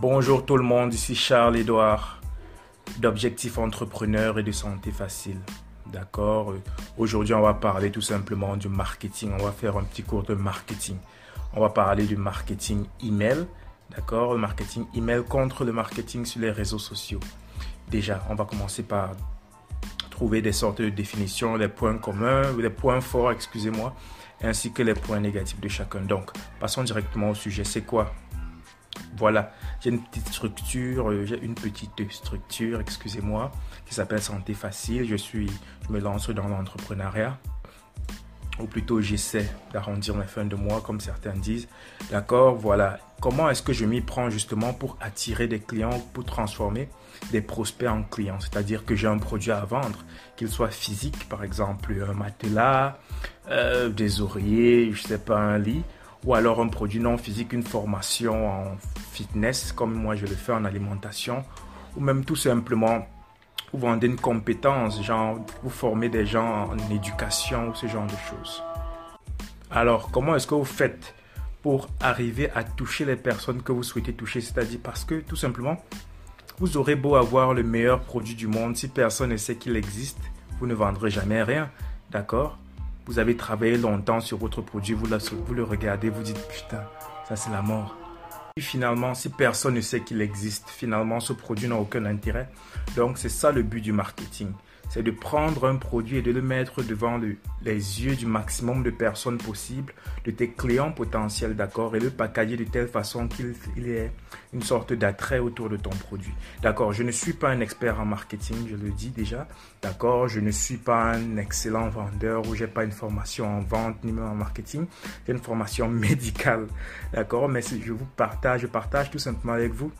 Bonjour tout le monde, ici Charles Edouard d'Objectif Entrepreneur et de Santé Facile. D'accord Aujourd'hui, on va parler tout simplement du marketing. On va faire un petit cours de marketing. On va parler du marketing email. D'accord Le marketing email contre le marketing sur les réseaux sociaux. Déjà, on va commencer par trouver des sortes de définitions, les points communs, les points forts, excusez-moi, ainsi que les points négatifs de chacun. Donc, passons directement au sujet. C'est quoi voilà, j'ai une petite structure, euh, j'ai une petite structure, excusez-moi, qui s'appelle Santé Facile. Je suis, je me lance dans l'entrepreneuriat, ou plutôt j'essaie d'arrondir mes fins de mois, comme certains disent. D'accord, voilà. Comment est-ce que je m'y prends justement pour attirer des clients, pour transformer des prospects en clients? C'est-à-dire que j'ai un produit à vendre, qu'il soit physique, par exemple un matelas, euh, des oreillers, je sais pas, un lit ou alors un produit non physique, une formation en fitness, comme moi je le fais en alimentation, ou même tout simplement vous vendez une compétence, genre vous formez des gens en éducation ou ce genre de choses. Alors, comment est-ce que vous faites pour arriver à toucher les personnes que vous souhaitez toucher? C'est-à-dire parce que tout simplement, vous aurez beau avoir le meilleur produit du monde, si personne ne sait qu'il existe, vous ne vendrez jamais rien. D'accord? Vous avez travaillé longtemps sur votre produit, vous, le regardez, vous dites putain, ça c'est la mort. Et finalement, si personne ne sait qu'il existe, finalement, ce produit n'a aucun intérêt. Donc, c'est ça le but du marketing c'est de prendre un produit et de le mettre devant les yeux du maximum de personnes possibles, de tes clients potentiels, d'accord, et le packager de telle façon qu'il y ait une sorte d'attrait autour de ton produit. D'accord, je ne suis pas un expert en marketing, je le dis déjà, d'accord, je ne suis pas un excellent vendeur ou j'ai pas une formation en vente ni même en marketing, j'ai une formation médicale, d'accord, mais je vous partage, je partage tout simplement avec vous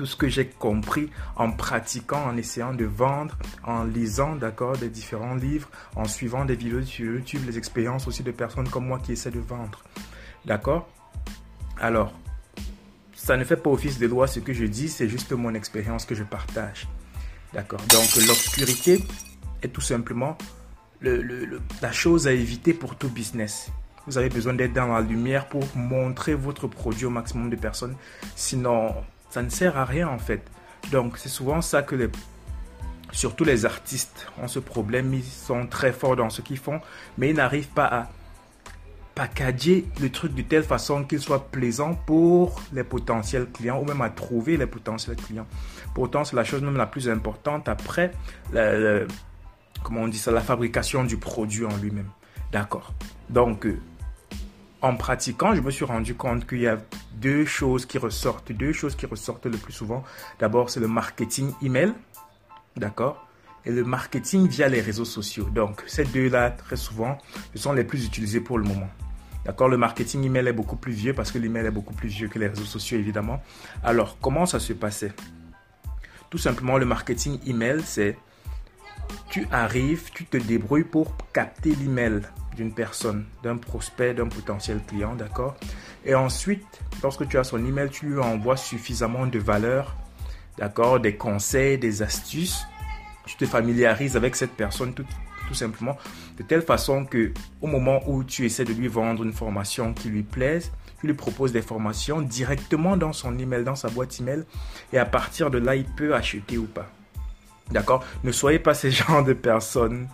tout ce que j'ai compris en pratiquant, en essayant de vendre, en lisant, d'accord, des différents livres, en suivant des vidéos sur YouTube, les expériences aussi de personnes comme moi qui essaient de vendre. D'accord? Alors, ça ne fait pas office de loi ce que je dis, c'est juste mon expérience que je partage. D'accord? Donc, l'obscurité est tout simplement la chose à éviter pour tout business. Vous avez besoin d'être dans la lumière pour montrer votre produit au maximum de personnes. Sinon, ça ne sert à rien en fait. Donc c'est souvent ça que les, surtout les artistes ont ce problème. Ils sont très forts dans ce qu'ils font, mais ils n'arrivent pas à packager le truc de telle façon qu'il soit plaisant pour les potentiels clients ou même à trouver les potentiels clients. Pourtant, c'est la chose même la plus importante après, comment on dit ça, la fabrication du produit en lui-même. D'accord. Donc, euh, en pratiquant, je me suis rendu compte qu'il y a deux choses qui ressortent, deux choses qui ressortent le plus souvent. D'abord, c'est le marketing email, d'accord Et le marketing via les réseaux sociaux. Donc, ces deux-là, très souvent, ce sont les plus utilisés pour le moment. D'accord Le marketing email est beaucoup plus vieux parce que l'email est beaucoup plus vieux que les réseaux sociaux, évidemment. Alors, comment ça se passait? Tout simplement, le marketing email, c'est tu arrives, tu te débrouilles pour capter l'email d'une personne, d'un prospect, d'un potentiel client, d'accord? Et ensuite, lorsque tu as son email, tu lui envoies suffisamment de valeur, d'accord? Des conseils, des astuces. Tu te familiarises avec cette personne tout, simplement, de telle façon que au moment où tu essaies de lui vendre une formation qui lui plaise, tu lui proposes des formations directement dans son email, dans sa boîte email, et à partir de là, il peut acheter ou pas. D'accord? Ne soyez pas ces genres de personnes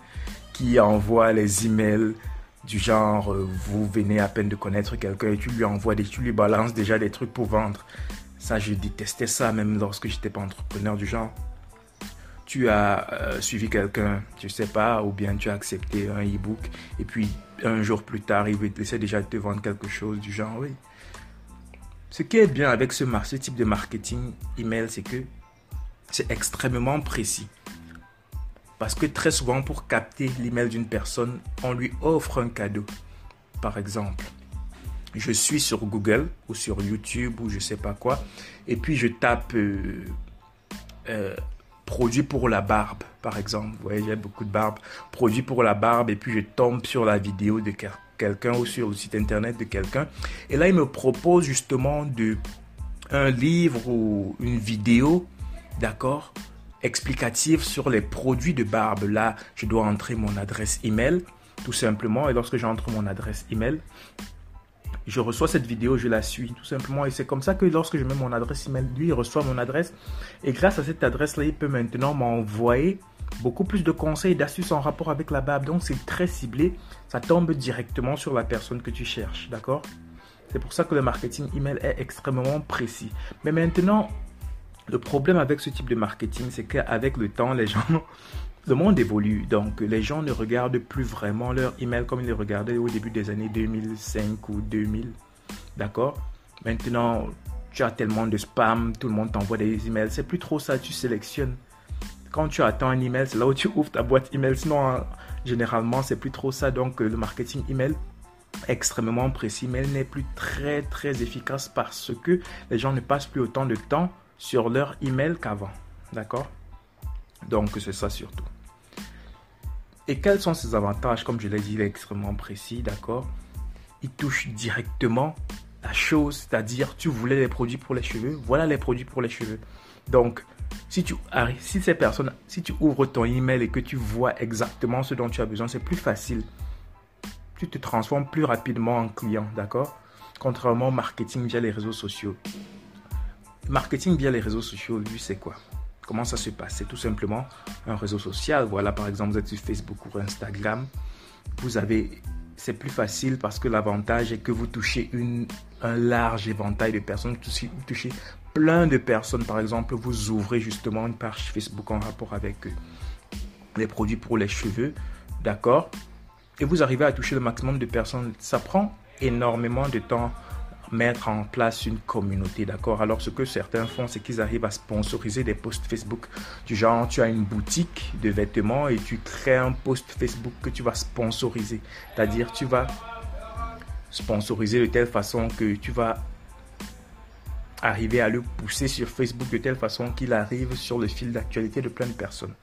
qui envoient les emails du genre euh, vous venez à peine de connaître quelqu'un et tu lui envoies des tu lui balances déjà des trucs pour vendre. Ça je détestais ça même lorsque j'étais pas entrepreneur du genre. Tu as euh, suivi quelqu'un, je sais pas, ou bien tu as accepté un e-book et puis un jour plus tard, il essaie déjà de te vendre quelque chose du genre, oui. Ce qui est bien avec ce, ce type de marketing email, c'est que c'est extrêmement précis. Parce que très souvent, pour capter l'email d'une personne, on lui offre un cadeau. Par exemple, je suis sur Google ou sur YouTube ou je sais pas quoi, et puis je tape euh, euh, produit pour la barbe, par exemple. Vous voyez, j'ai beaucoup de barbe. Produit pour la barbe, et puis je tombe sur la vidéo de quelqu'un ou sur le site internet de quelqu'un. Et là, il me propose justement de, un livre ou une vidéo, d'accord explicative sur les produits de barbe. Là, je dois entrer mon adresse email, tout simplement. Et lorsque j'entre mon adresse email, je reçois cette vidéo, je la suis tout simplement. Et c'est comme ça que lorsque je mets mon adresse email, lui, il reçoit mon adresse. Et grâce à cette adresse-là, il peut maintenant m'envoyer beaucoup plus de conseils et d'astuces en rapport avec la BAB. Donc, c'est très ciblé. Ça tombe directement sur la personne que tu cherches. D'accord? C'est pour ça que le marketing email est extrêmement précis. Mais maintenant, le problème avec ce type de marketing, c'est qu'avec le temps, les gens le monde évolue, donc les gens ne regardent plus vraiment leur email comme ils les regardaient au début des années 2005 ou 2000. D'accord? Maintenant, tu as tellement de spam, tout le monde t'envoie des emails. C'est plus trop ça, tu sélectionnes. Quand tu attends un email, c'est là où tu ouvres ta boîte email. Sinon, généralement, c'est plus trop ça. Donc, le marketing email extrêmement précis, mais elle n'est plus très très efficace parce que les gens ne passent plus autant de temps sur leur email qu'avant. D'accord? Donc, c'est ça surtout. Et quels sont ses avantages? Comme je l'ai dit, il est extrêmement précis, d'accord? Il touche directement la chose, c'est-à-dire tu voulais les produits pour les cheveux, voilà les produits pour les cheveux. Donc, si tu si ces personnes, si tu ouvres ton email et que tu vois exactement ce dont tu as besoin, c'est plus facile. Tu te transformes plus rapidement en client, d'accord? Contrairement au marketing via les réseaux sociaux. Marketing via les réseaux sociaux, lui, c'est quoi? Comment ça se passe? C'est tout simplement un réseau social. Voilà, par exemple, vous êtes sur Facebook ou Instagram. Vous avez, c'est plus facile parce que l'avantage est que vous touchez une, un large éventail de personnes. Vous touchez plein de personnes. Par exemple, vous ouvrez justement une page Facebook en rapport avec euh, les produits pour les cheveux. D'accord? Et vous arrivez à toucher le maximum de personnes. Ça prend énormément de temps mettre en place une communauté, d'accord? Alors ce que certains font, c'est qu'ils arrivent à sponsoriser des posts Facebook du genre, tu as une boutique de vêtements et tu crées un post Facebook que tu vas sponsoriser. C'est-à-dire, tu vas sponsoriser de telle façon que tu vas arriver à le pousser sur Facebook de telle façon qu'il arrive sur le fil d'actualité de plein de personnes.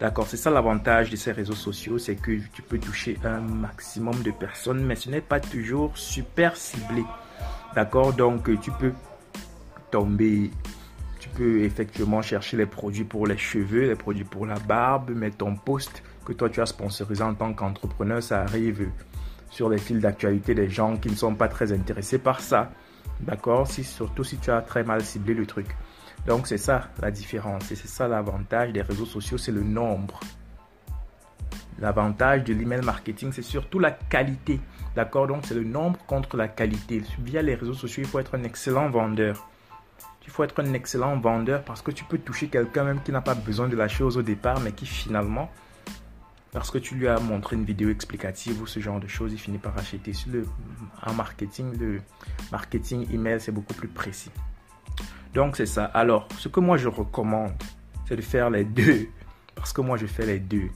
D'accord, c'est ça l'avantage de ces réseaux sociaux, c'est que tu peux toucher un maximum de personnes, mais ce n'est pas toujours super ciblé. D'accord Donc, tu peux tomber, tu peux effectivement chercher les produits pour les cheveux, les produits pour la barbe, mais ton poste que toi tu as sponsorisé en tant qu'entrepreneur, ça arrive sur les fils d'actualité des gens qui ne sont pas très intéressés par ça. D'accord si, Surtout si tu as très mal ciblé le truc. Donc, c'est ça la différence. Et c'est ça l'avantage des réseaux sociaux, c'est le nombre. L'avantage de l'email marketing, c'est surtout la qualité. D'accord? Donc, c'est le nombre contre la qualité. Via les réseaux sociaux, il faut être un excellent vendeur. Il faut être un excellent vendeur parce que tu peux toucher quelqu'un même qui n'a pas besoin de la chose au départ, mais qui finalement, parce que tu lui as montré une vidéo explicative ou ce genre de choses, il finit par acheter. En marketing, le marketing email, c'est beaucoup plus précis. Donc, c'est ça. Alors, ce que moi je recommande, c'est de faire les deux. Parce que moi, je fais les deux.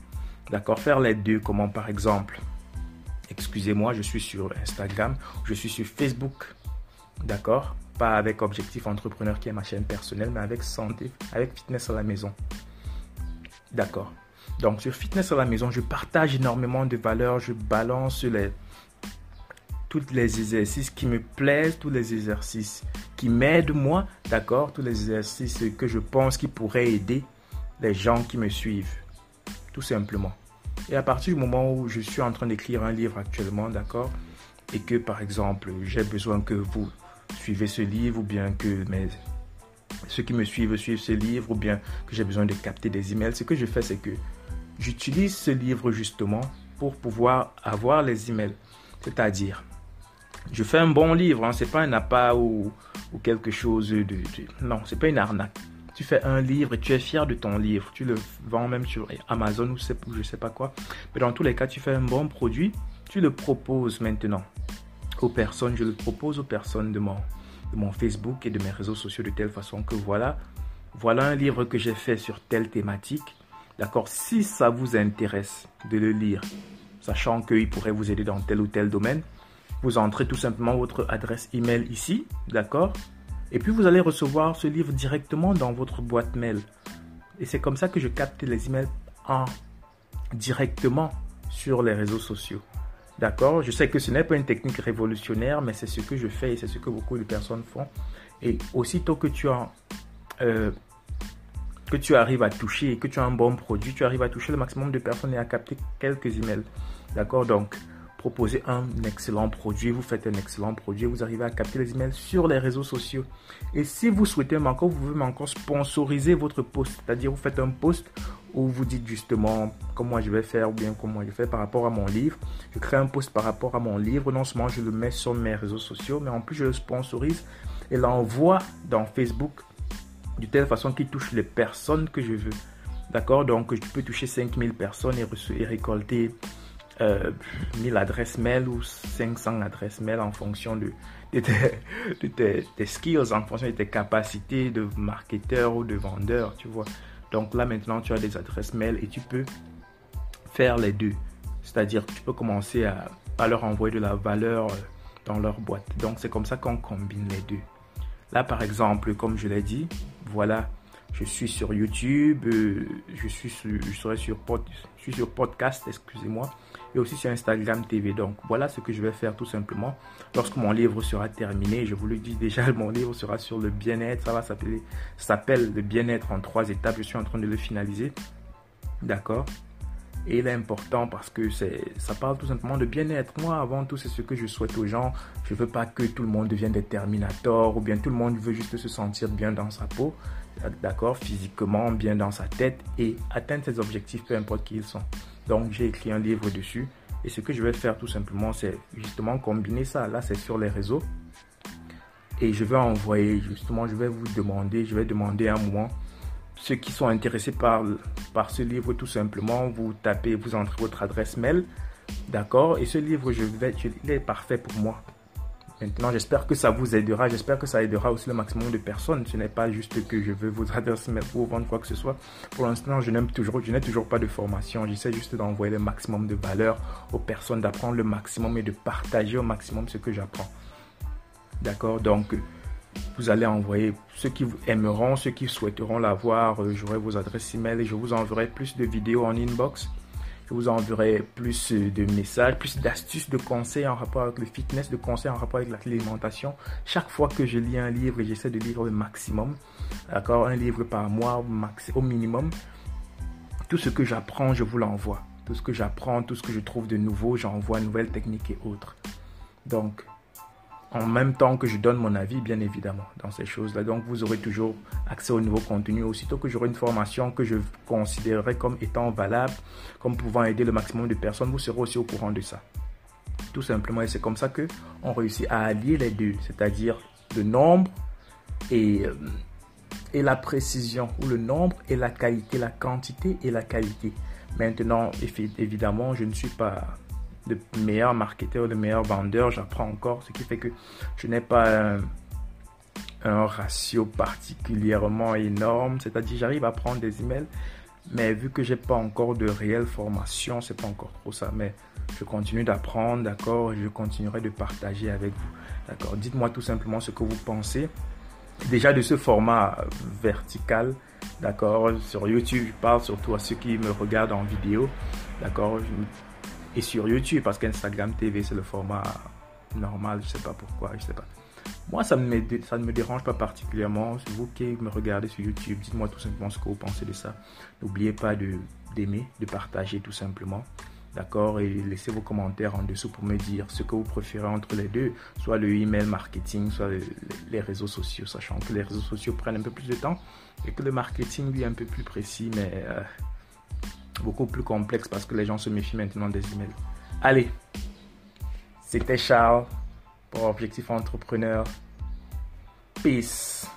D'accord Faire les deux, comment par exemple Excusez-moi, je suis sur Instagram, je suis sur Facebook. D'accord Pas avec Objectif Entrepreneur qui est ma chaîne personnelle, mais avec santé, avec fitness à la maison. D'accord. Donc sur fitness à la maison, je partage énormément de valeurs, je balance tous les exercices qui me plaisent, tous les exercices qui m'aident moi, d'accord, tous les exercices que je pense qui pourraient aider les gens qui me suivent, tout simplement. Et à partir du moment où je suis en train d'écrire un livre actuellement, d'accord, et que par exemple j'ai besoin que vous suivez ce livre ou bien que ceux qui me suivent suivent ce livre ou bien que j'ai besoin de capter des emails, ce que je fais c'est que j'utilise ce livre justement pour pouvoir avoir les emails. C'est-à-dire, je fais un bon livre, hein, c'est pas un appât ou, ou quelque chose de, de non, c'est pas une arnaque tu fais un livre et tu es fier de ton livre, tu le vends même sur Amazon ou je ne sais pas quoi. Mais dans tous les cas, tu fais un bon produit, tu le proposes maintenant aux personnes. Je le propose aux personnes de mon, de mon Facebook et de mes réseaux sociaux de telle façon que voilà, voilà un livre que j'ai fait sur telle thématique. D'accord Si ça vous intéresse de le lire, sachant qu'il pourrait vous aider dans tel ou tel domaine, vous entrez tout simplement votre adresse email ici, d'accord et puis vous allez recevoir ce livre directement dans votre boîte mail. Et c'est comme ça que je capte les emails en directement sur les réseaux sociaux. D'accord? Je sais que ce n'est pas une technique révolutionnaire, mais c'est ce que je fais et c'est ce que beaucoup de personnes font. Et aussitôt que tu as euh, que tu arrives à toucher et que tu as un bon produit, tu arrives à toucher le maximum de personnes et à capter quelques emails. D'accord? Donc, proposez un excellent produit, vous faites un excellent produit, vous arrivez à capter les emails sur les réseaux sociaux. Et si vous souhaitez encore, vous pouvez encore sponsoriser votre post, c'est-à-dire vous faites un post où vous dites justement comment je vais faire ou bien comment je fais par rapport à mon livre. Je crée un post par rapport à mon livre. Non seulement je le mets sur mes réseaux sociaux, mais en plus je le sponsorise et l'envoie dans Facebook de telle façon qu'il touche les personnes que je veux. D'accord? Donc je peux toucher 5000 personnes et, récolter 1000 euh, adresses mail ou 500 adresses mail en fonction de, tes, skills, en fonction de tes capacités de marketeur ou de vendeur, tu vois. Donc là maintenant tu as des adresses mail et tu peux faire les deux. C'est-à-dire tu peux commencer à, à, leur envoyer de la valeur euh, dans leur boîte. Donc c'est comme ça qu'on combine les deux. Là par exemple, comme je l'ai dit, voilà je suis sur YouTube, euh, je suis sur, je serai sur, podcast, excusez-moi, et aussi sur Instagram TV. Donc voilà ce que je vais faire tout simplement. Lorsque mon livre sera terminé, je vous le dis déjà, mon livre sera sur le bien-être. Ça va s'appeler, s'appelle le bien-être en trois étapes. Je suis en train de le finaliser. D'accord? Et il est important parce que ça parle tout simplement de bien-être. Moi, avant tout, c'est ce que je souhaite aux gens. Je veux pas que tout le monde devienne des terminators ou bien tout le monde veut juste se sentir bien dans sa peau d'accord, physiquement, bien dans sa tête et atteindre ses objectifs, peu importe qui ils sont. Donc, j'ai écrit un livre dessus. Et ce que je vais faire tout simplement, c'est justement combiner ça. Là, c'est sur les réseaux. Et je vais envoyer, justement, je vais vous demander, je vais demander un moment, ceux qui sont intéressés par, par ce livre, tout simplement, vous tapez, vous entrez votre adresse mail. D'accord Et ce livre, je vais, il est parfait pour moi. Maintenant, j'espère que ça vous aidera. J'espère que ça aidera aussi le maximum de personnes. Ce n'est pas juste que je veux vous adresser pour vendre quoi que ce soit. Pour l'instant, je n'aime toujours, je n'ai toujours pas de formation. J'essaie juste d'envoyer le maximum de valeur aux personnes, d'apprendre le maximum et de partager au maximum ce que j'apprends. D'accord? Donc, vous allez envoyer ceux qui aimeront, ceux qui souhaiteront l'avoir. Euh, j'aurai vos adresses email et je vous enverrai plus de vidéos en inbox je vous enverrai plus de messages, plus d'astuces, de conseils en rapport avec le fitness, de conseils en rapport avec l'alimentation. Chaque fois que je lis un livre, j'essaie de lire le maximum. D'accord? Un livre par mois au minimum. Tout ce que j'apprends, je vous l'envoie. Tout ce que j'apprends, tout ce que je trouve de nouveau, j'envoie nouvelles techniques et autres. Donc, en même temps que je donne mon avis, bien évidemment, dans ces choses-là. Donc, vous aurez toujours accès au nouveau contenu. Aussitôt que j'aurai une formation que je considérerai comme étant valable, comme pouvant aider le maximum de personnes, vous serez aussi au courant de ça. Tout simplement, et c'est comme ça que on réussit à allier les deux, c'est-à-dire le nombre et, euh, et la précision, ou le nombre et la qualité, la quantité et la qualité. Maintenant, évidemment, je ne suis pas de meilleur marketeur, de meilleur vendeur, j'apprends encore, ce qui fait que je n'ai pas un, ratio particulièrement énorme, c'est-à-dire j'arrive à prendre des emails, mais vu que j'ai pas encore de réelle formation, c'est pas encore trop ça, mais je continue d'apprendre, d'accord, je continuerai de partager avec vous, d'accord. Dites-moi tout simplement ce que vous pensez déjà de ce format vertical, d'accord. Sur YouTube, je parle surtout à ceux qui me regardent en vidéo, d'accord et sur YouTube parce qu'Instagram TV c'est le format normal, je sais pas pourquoi, je sais pas. Moi ça, me, ça ne me dérange pas particulièrement. C'est vous qui me regardez sur YouTube, dites-moi tout simplement ce que vous pensez de ça. N'oubliez pas d'aimer, de partager tout simplement. D'accord? Et laissez vos commentaires en dessous pour me dire ce que vous préférez entre les deux, soit le email marketing, soit les réseaux sociaux, sachant que les réseaux sociaux prennent un peu plus de temps et que le marketing lui est un peu plus précis, mais euh, beaucoup plus complexe parce que les gens se méfient maintenant des emails. Allez, c'était Charles pour Objectif Entrepreneur. Peace.